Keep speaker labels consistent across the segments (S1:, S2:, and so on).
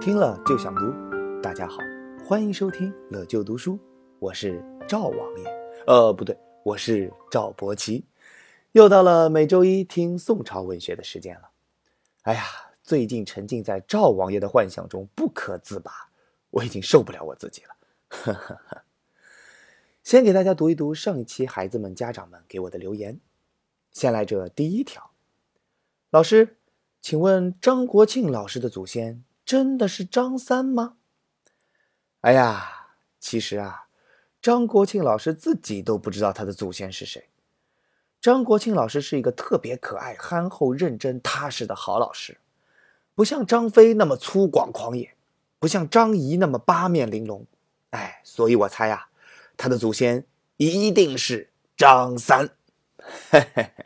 S1: 听了就想读。大家好，欢迎收听乐就读书，我是赵王爷。呃，不对，我是赵伯奇。又到了每周一听宋朝文学的时间了。哎呀，最近沉浸在赵王爷的幻想中不可自拔，我已经受不了我自己了。呵呵呵。先给大家读一读上一期孩子们、家长们给我的留言。先来这第一条，老师，请问张国庆老师的祖先？真的是张三吗？哎呀，其实啊，张国庆老师自己都不知道他的祖先是谁。张国庆老师是一个特别可爱、憨厚、认真、踏实的好老师，不像张飞那么粗犷狂野，不像张仪那么八面玲珑。哎，所以我猜呀，他的祖先一定是张三。嘿嘿嘿。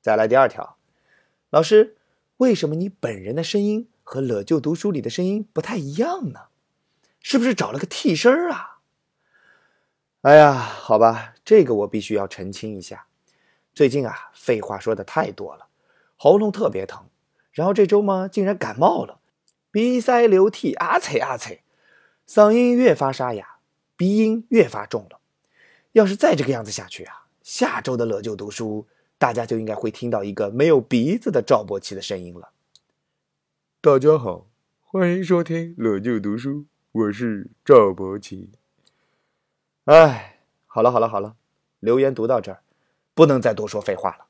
S1: 再来第二条，老师，为什么你本人的声音？和乐就读书里的声音不太一样呢，是不是找了个替身啊？哎呀，好吧，这个我必须要澄清一下。最近啊，废话说的太多了，喉咙特别疼，然后这周嘛，竟然感冒了，鼻塞流涕，啊啐啊啐，嗓音越发沙哑，鼻音越发重了。要是再这个样子下去啊，下周的乐就读书，大家就应该会听到一个没有鼻子的赵伯奇的声音了。
S2: 大家好，欢迎收听乐就读书，我是赵博奇。
S1: 哎，好了好了好了，留言读到这儿，不能再多说废话了，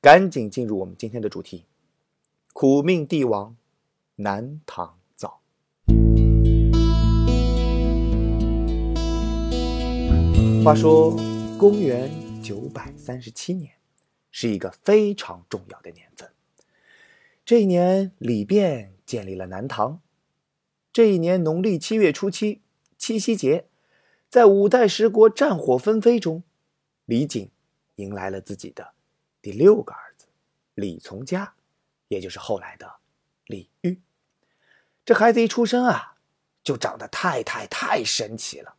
S1: 赶紧进入我们今天的主题：苦命帝王南唐造。话说，公元九百三十七年，是一个非常重要的年份。这一年，李昪建立了南唐。这一年农历七月初七，七夕节，在五代十国战火纷飞中，李璟迎来了自己的第六个儿子李从嘉，也就是后来的李煜。这孩子一出生啊，就长得太太太神奇了。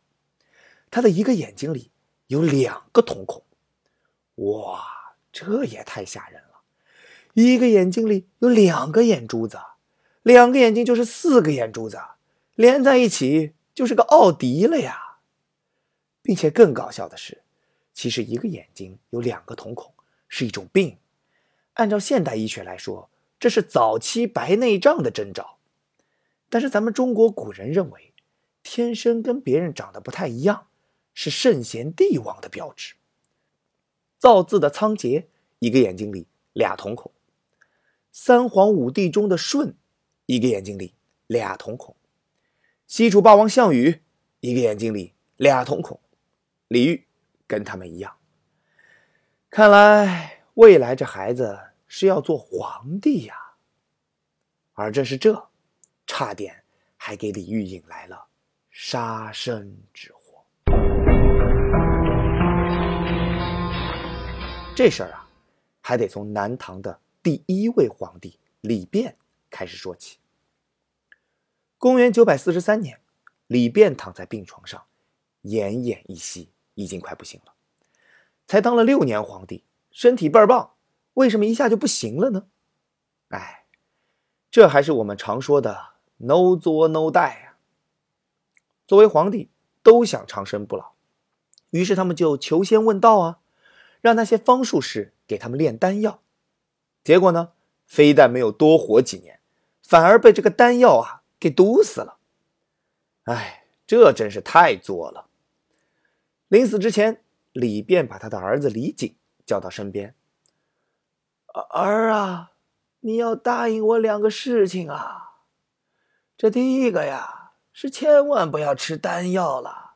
S1: 他的一个眼睛里有两个瞳孔，哇，这也太吓人了。一个眼睛里有两个眼珠子，两个眼睛就是四个眼珠子，连在一起就是个奥迪了呀！并且更搞笑的是，其实一个眼睛有两个瞳孔是一种病，按照现代医学来说，这是早期白内障的征兆。但是咱们中国古人认为，天生跟别人长得不太一样，是圣贤帝王的标志。造字的仓颉，一个眼睛里俩瞳孔。三皇五帝中的舜，一个眼睛里俩瞳孔；西楚霸王项羽，一个眼睛里俩瞳孔。李煜跟他们一样。看来未来这孩子是要做皇帝呀。而正是这，差点还给李煜引来了杀身之祸。这事儿啊，还得从南唐的。第一位皇帝李昪开始说起。公元九百四十三年，李昪躺在病床上，奄奄一息，已经快不行了。才当了六年皇帝，身体倍儿棒，为什么一下就不行了呢？哎，这还是我们常说的 “no 作 no die” 啊。作为皇帝，都想长生不老，于是他们就求仙问道啊，让那些方术士给他们炼丹药。结果呢，非但没有多活几年，反而被这个丹药啊给毒死了。哎，这真是太作了。临死之前，李便把他的儿子李景叫到身边：“儿啊，你要答应我两个事情啊。这第一个呀，是千万不要吃丹药了，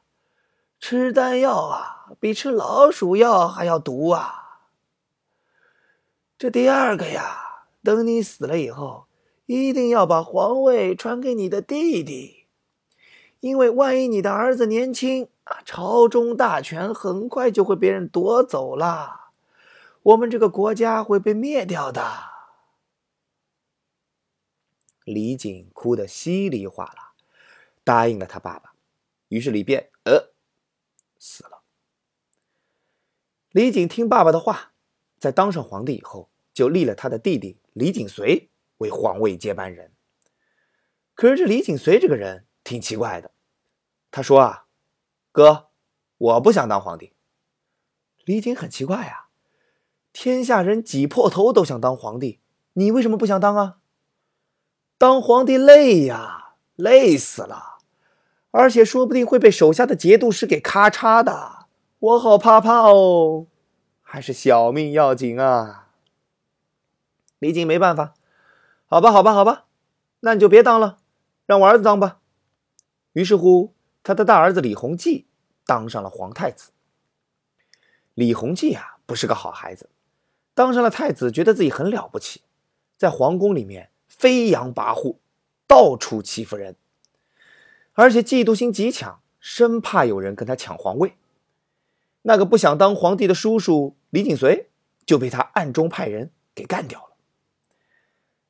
S1: 吃丹药啊，比吃老鼠药还要毒啊。”这第二个呀，等你死了以后，一定要把皇位传给你的弟弟，因为万一你的儿子年轻啊，朝中大权很快就会被人夺走了，我们这个国家会被灭掉的。李璟哭得稀里哗啦，答应了他爸爸，于是李变呃死了。李璟听爸爸的话，在当上皇帝以后。就立了他的弟弟李景随为皇位接班人。可是这李景随这个人挺奇怪的，他说啊，哥，我不想当皇帝。李景很奇怪啊，天下人挤破头都想当皇帝，你为什么不想当啊？当皇帝累呀，累死了，而且说不定会被手下的节度使给咔嚓的，我好怕怕哦，还是小命要紧啊。李靖没办法，好吧，好吧，好吧，那你就别当了，让我儿子当吧。于是乎，他的大儿子李弘济当上了皇太子。李弘济啊，不是个好孩子，当上了太子，觉得自己很了不起，在皇宫里面飞扬跋扈，到处欺负人，而且嫉妒心极强，生怕有人跟他抢皇位。那个不想当皇帝的叔叔李景随就被他暗中派人给干掉了。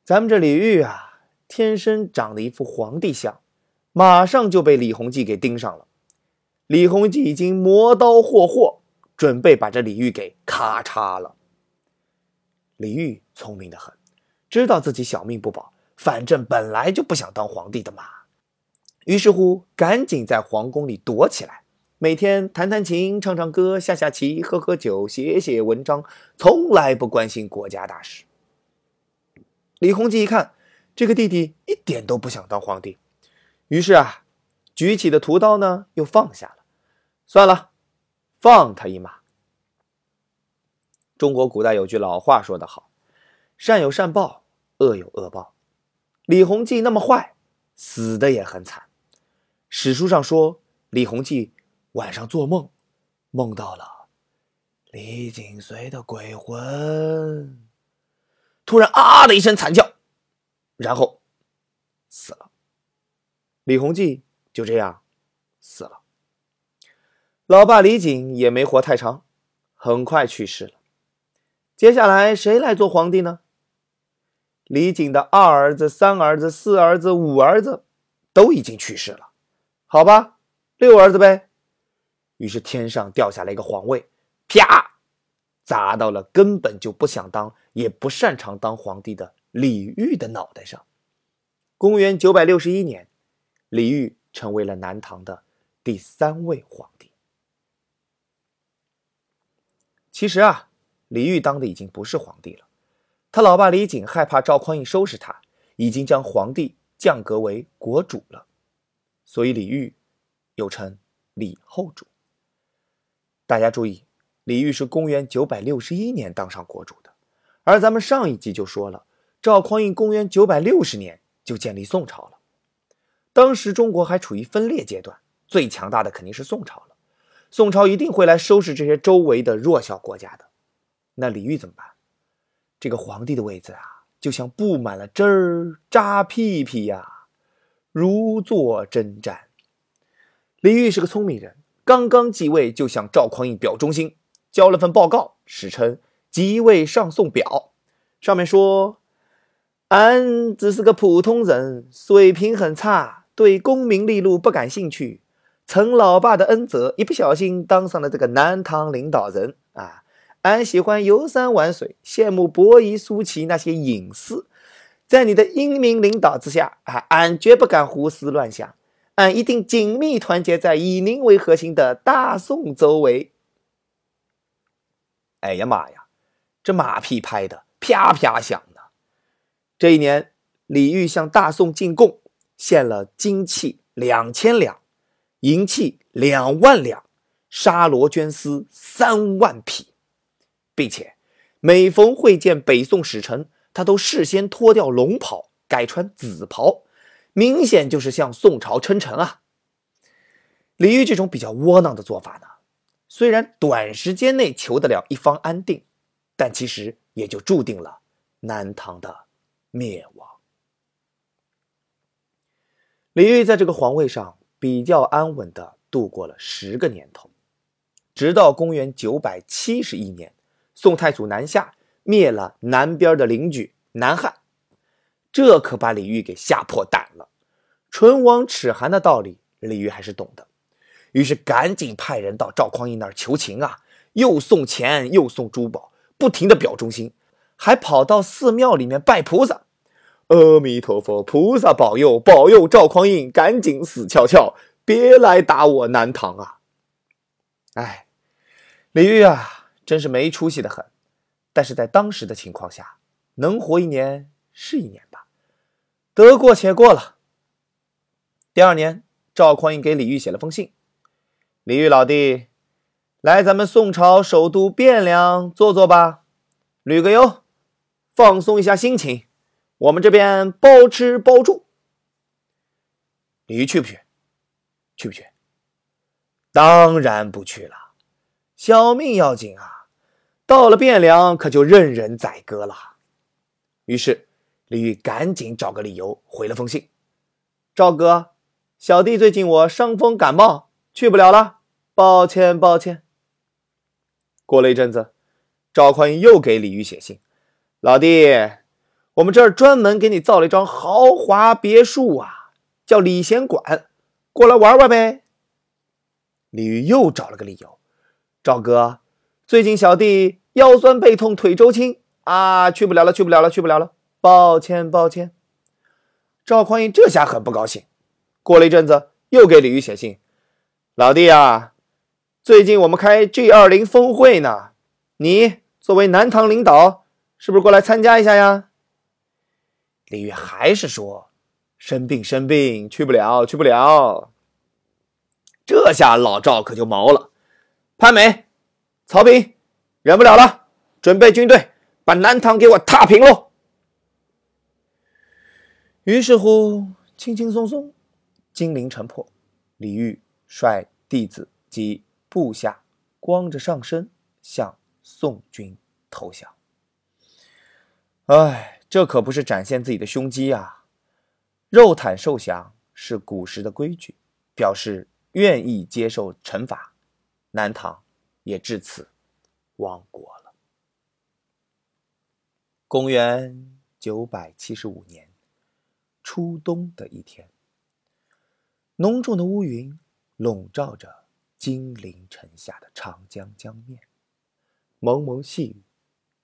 S1: 咱们这李煜啊，天生长得一副皇帝相，马上就被李弘济给盯上了。李弘济已经磨刀霍霍，准备把这李煜给咔嚓了。李煜聪明的很，知道自己小命不保，反正本来就不想当皇帝的嘛。于是乎，赶紧在皇宫里躲起来，每天弹弹琴、唱唱歌、下下棋、喝喝酒、写写文章，从来不关心国家大事。李弘基一看，这个弟弟一点都不想当皇帝，于是啊，举起的屠刀呢又放下了。算了，放他一马。中国古代有句老话说得好：“善有善报，恶有恶报。”李弘基那么坏，死的也很惨。史书上说，李弘基晚上做梦，梦到了李景随的鬼魂。突然啊的一声惨叫，然后死了。李弘济就这样死了。老爸李景也没活太长，很快去世了。接下来谁来做皇帝呢？李景的二儿子、三儿子、四儿子、五儿子都已经去世了。好吧，六儿子呗。于是天上掉下来一个皇位，啪！砸到了根本就不想当也不擅长当皇帝的李煜的脑袋上。公元九百六十一年，李煜成为了南唐的第三位皇帝。其实啊，李煜当的已经不是皇帝了，他老爸李景害怕赵匡胤收拾他，已经将皇帝降格为国主了，所以李煜又称李后主。大家注意。李煜是公元九百六十一年当上国主的，而咱们上一集就说了，赵匡胤公元九百六十年就建立宋朝了。当时中国还处于分裂阶段，最强大的肯定是宋朝了。宋朝一定会来收拾这些周围的弱小国家的。那李煜怎么办？这个皇帝的位子啊，就像布满了针儿扎屁屁呀，如坐针毡。李煜是个聪明人，刚刚继位就向赵匡胤表忠心。交了份报告，史称《即位上送表》，上面说：“俺只是个普通人，水平很差，对功名利禄不感兴趣。承老爸的恩泽，一不小心当上了这个南唐领导人啊！俺喜欢游山玩水，羡慕伯夷、叔齐那些隐士。在你的英明领导之下啊，俺绝不敢胡思乱想，俺一定紧密团结在以您为核心的大宋周围。”哎呀妈呀，这马屁拍的啪啪响呢！这一年，李煜向大宋进贡，献了金器两千两，银器两万两，沙罗绢丝三万匹，并且每逢会见北宋使臣，他都事先脱掉龙袍，改穿紫袍，明显就是向宋朝称臣啊！李煜这种比较窝囊的做法呢？虽然短时间内求得了一方安定，但其实也就注定了南唐的灭亡。李煜在这个皇位上比较安稳的度过了十个年头，直到公元九百七十一年，宋太祖南下灭了南边的邻居南汉，这可把李煜给吓破胆了。唇亡齿寒的道理，李煜还是懂的。于是赶紧派人到赵匡胤那儿求情啊，又送钱又送珠宝，不停的表忠心，还跑到寺庙里面拜菩萨。阿弥陀佛，菩萨保佑，保佑赵匡胤赶紧死翘翘，别来打我南唐啊！哎，李煜啊，真是没出息的很。但是在当时的情况下，能活一年是一年吧，得过且过了。第二年，赵匡胤给李煜写了封信：“李煜老弟，来咱们宋朝首都汴梁坐坐吧，旅个游，放松一下心情。我们这边包吃包住。”李煜去不去？去不去？当然不去了，小命要紧啊！到了汴梁，可就任人宰割了。于是，李煜赶紧找个理由回了封信：“赵哥，小弟最近我伤风感冒，去不了了，抱歉抱歉。”过了一阵子，赵匡胤又给李煜写信：“老弟，我们这儿专门给你造了一幢豪华别墅啊，叫礼贤馆，过来玩玩呗。”李煜又找了个理由：“赵哥。”最近小弟腰酸背痛腿抽筋啊，去不了了，去不了了，去不了了，抱歉抱歉。赵匡胤这下很不高兴。过了一阵子，又给李煜写信：“老弟啊，最近我们开 G 二零峰会呢，你作为南唐领导，是不是过来参加一下呀？”李煜还是说：“生病生病，去不了，去不了。”这下老赵可就毛了，潘美。曹丕忍不了了，准备军队把南唐给我踏平喽。于是乎，轻轻松松，金陵城破，李煜率弟子及部下光着上身向宋军投降。哎，这可不是展现自己的胸肌啊！肉袒受降是古时的规矩，表示愿意接受惩罚。南唐。也至此亡国了。公元九百七十五年初冬的一天，浓重的乌云笼罩着金陵城下的长江江面，蒙蒙细雨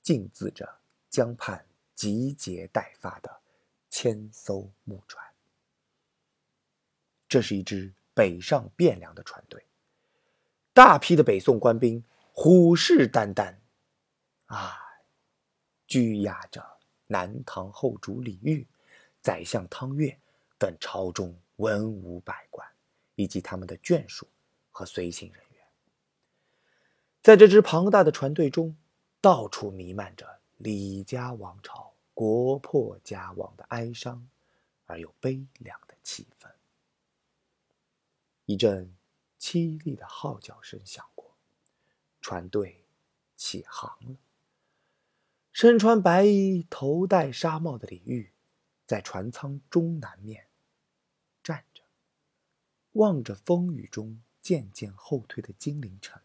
S1: 浸渍着江畔集结待发的千艘木船。这是一支北上汴梁的船队。大批的北宋官兵虎视眈眈，啊，拘押着南唐后主李煜、宰相汤岳等朝中文武百官，以及他们的眷属和随行人员。在这支庞大的船队中，到处弥漫着李家王朝国破家亡的哀伤而又悲凉的气氛。一阵。凄厉的号角声响过，船队起航了。身穿白衣、头戴纱帽的李煜，在船舱中南面，望着风雨中渐渐后退的金陵城，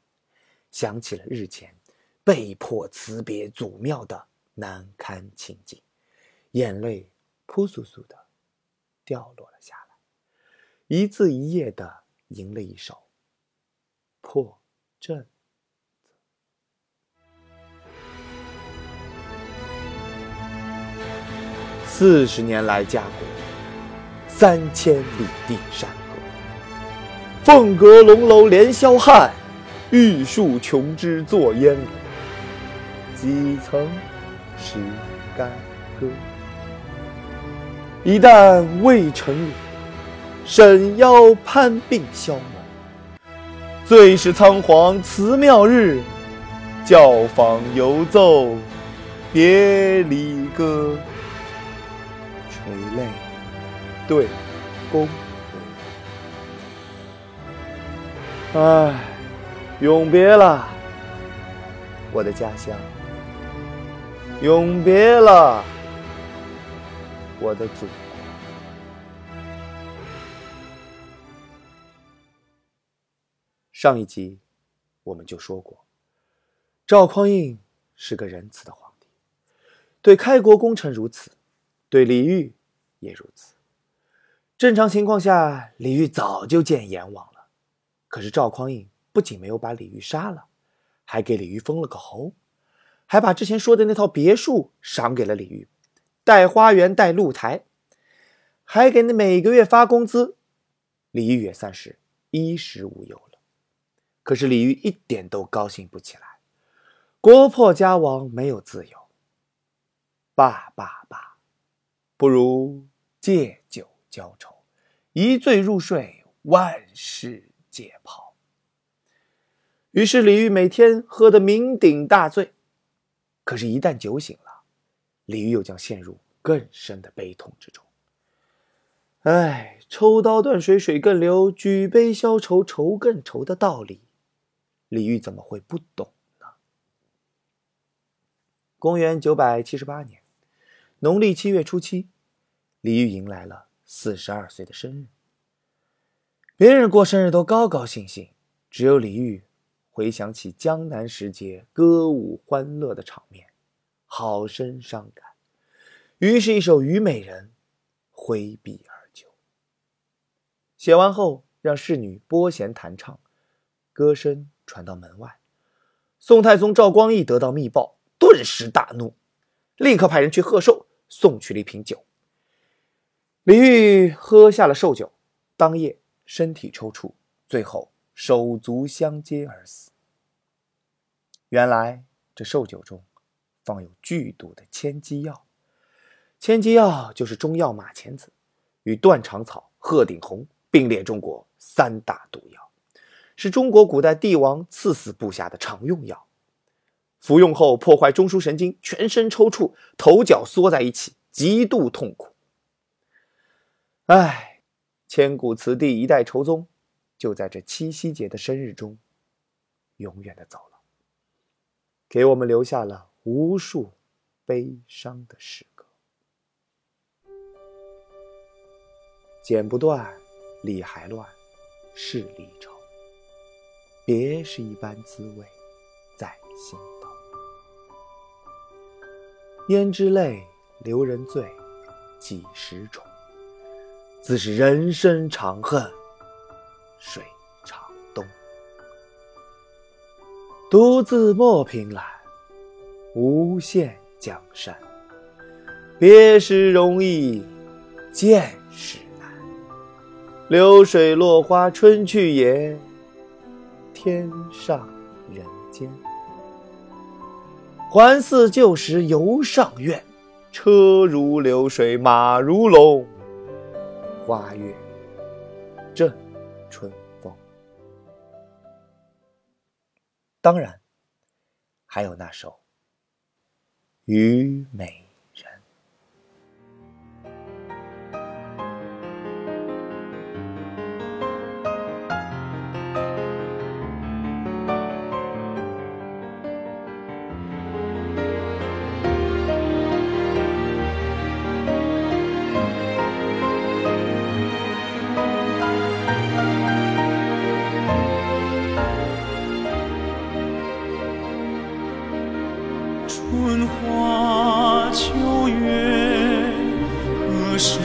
S1: 想起了日前被迫辞别祖庙的难堪情景，眼泪扑簌簌的掉落了下来，一字一页的吟了一首。破阵子。四十年来家国，三千里地山。凤阁龙楼连霄汉，玉树琼枝作烟萝。几曾识干戈？一旦未成乳，沈腰攀鬓消。最是仓皇辞庙日，教坊犹奏别离歌。垂泪对宫唉，永别了，我的家乡。永别了，我的祖国。上一集我们就说过，赵匡胤是个仁慈的皇帝，对开国功臣如此，对李煜也如此。正常情况下，李煜早就见阎王了。可是赵匡胤不仅没有把李煜杀了，还给李煜封了个侯，还把之前说的那套别墅赏给了李煜，带花园、带露台，还给那每个月发工资。李煜也算是衣食无忧了。可是李煜一点都高兴不起来，国破家亡，没有自由。罢罢罢，不如借酒浇愁，一醉入睡，万事解剖。于是李煜每天喝得酩酊大醉，可是，一旦酒醒了，李煜又将陷入更深的悲痛之中。唉，抽刀断水，水更流；举杯消愁，愁更愁的道理，李煜怎么会不懂呢？公元九百七十八年，农历七月初七，李煜迎来了四十二岁的生日。别人过生日都高高兴兴，只有李煜。回想起江南时节歌舞欢乐的场面，好生伤感。于是，一首《虞美人》挥笔而就。写完后，让侍女拨弦弹唱，歌声传到门外。宋太宗赵光义得到密报，顿时大怒，立刻派人去贺寿，送去了一瓶酒。李煜喝下了寿酒，当夜身体抽搐，最后。手足相接而死。原来这寿酒中放有剧毒的千机药，千机药就是中药马钱子与断肠草、鹤顶红并列中国三大毒药，是中国古代帝王赐死部下的常用药。服用后破坏中枢神经，全身抽搐，头脚缩在一起，极度痛苦。唉，千古词帝一代仇宗。就在这七夕节的生日中，永远的走了，给我们留下了无数悲伤的诗歌。剪不断，理还乱，是离愁。别是一般滋味在心头。胭脂泪，留人醉，几时重？自是人生长恨。水长东，独自莫凭栏，无限江山。别时容易见时难，流水落花春去也，天上人间。还似旧时游上苑，车如流水马如龙，花月正。春风，当然还有那首《虞美》。
S3: 春花秋月何时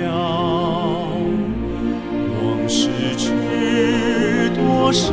S3: 了？往事知多少？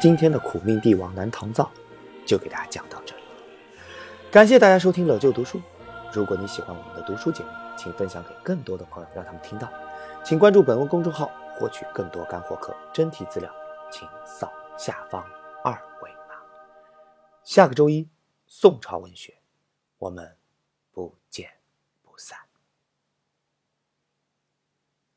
S1: 今天的苦命帝王南唐造，就给大家讲到这里。感谢大家收听老舅读书。如果你喜欢我们的读书节目，请分享给更多的朋友，让他们听到。请关注本文公众号，获取更多干货课真题资料，请扫下方二维码。下个周一，宋朝文学，我们不见。